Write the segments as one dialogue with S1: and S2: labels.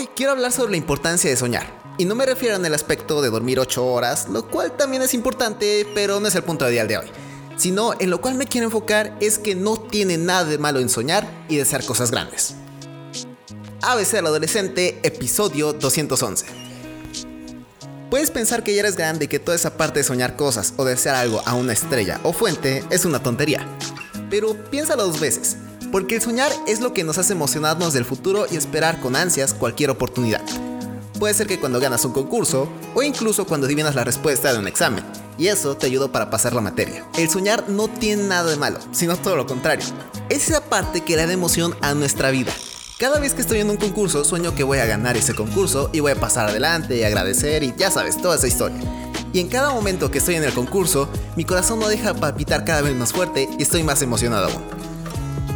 S1: Hoy quiero hablar sobre la importancia de soñar. Y no me refiero en el aspecto de dormir 8 horas, lo cual también es importante, pero no es el punto ideal de hoy. Sino en lo cual me quiero enfocar es que no tiene nada de malo en soñar y desear cosas grandes. ABC al adolescente, episodio 211. Puedes pensar que ya eres grande y que toda esa parte de soñar cosas o desear algo a una estrella o fuente es una tontería. Pero piénsalo dos veces, porque el soñar es lo que nos hace emocionarnos del futuro y esperar con ansias cualquier oportunidad. Puede ser que cuando ganas un concurso o incluso cuando adivinas la respuesta de un examen. Y eso te ayudó para pasar la materia. El soñar no tiene nada de malo, sino todo lo contrario. Es esa parte que le da emoción a nuestra vida. Cada vez que estoy en un concurso sueño que voy a ganar ese concurso y voy a pasar adelante y agradecer y ya sabes, toda esa historia. Y en cada momento que estoy en el concurso, mi corazón no deja palpitar cada vez más fuerte y estoy más emocionado aún.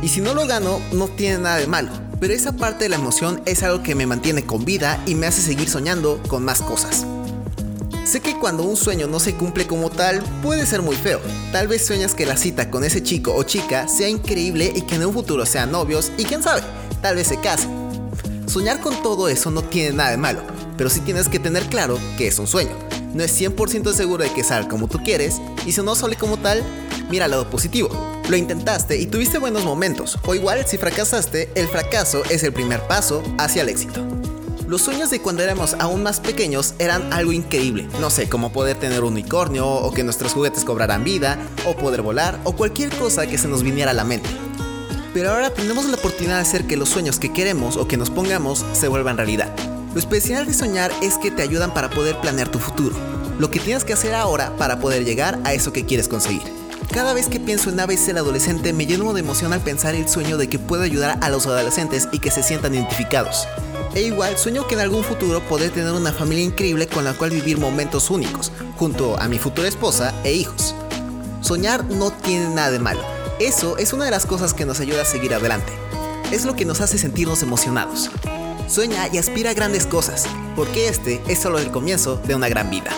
S1: Y si no lo gano, no tiene nada de malo, pero esa parte de la emoción es algo que me mantiene con vida y me hace seguir soñando con más cosas. Sé que cuando un sueño no se cumple como tal, puede ser muy feo. Tal vez sueñas que la cita con ese chico o chica sea increíble y que en un futuro sean novios y quién sabe, tal vez se casen. Soñar con todo eso no tiene nada de malo, pero sí tienes que tener claro que es un sueño. No es 100% seguro de que salga como tú quieres y si no sale como tal, mira el lado positivo. Lo intentaste y tuviste buenos momentos, o igual si fracasaste, el fracaso es el primer paso hacia el éxito. Los sueños de cuando éramos aún más pequeños eran algo increíble. No sé, como poder tener un unicornio, o que nuestros juguetes cobraran vida, o poder volar, o cualquier cosa que se nos viniera a la mente. Pero ahora tenemos la oportunidad de hacer que los sueños que queremos o que nos pongamos se vuelvan realidad. Lo especial de soñar es que te ayudan para poder planear tu futuro. Lo que tienes que hacer ahora para poder llegar a eso que quieres conseguir. Cada vez que pienso en ABC el adolescente me lleno de emoción al pensar el sueño de que puedo ayudar a los adolescentes y que se sientan identificados. E igual sueño que en algún futuro poder tener una familia increíble con la cual vivir momentos únicos, junto a mi futura esposa e hijos. Soñar no tiene nada de malo. Eso es una de las cosas que nos ayuda a seguir adelante. Es lo que nos hace sentirnos emocionados. Sueña y aspira a grandes cosas, porque este es solo el comienzo de una gran vida.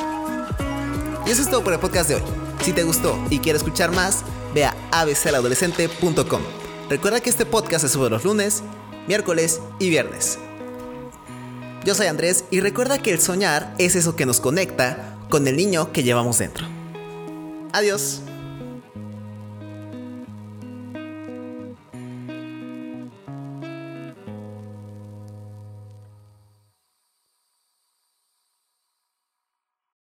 S1: Y eso es todo por el podcast de hoy. Si te gustó y quieres escuchar más, ve a abcaladolescente.com. Recuerda que este podcast se sube los lunes, miércoles y viernes. Yo soy Andrés y recuerda que el soñar es eso que nos conecta con el niño que llevamos dentro. Adiós.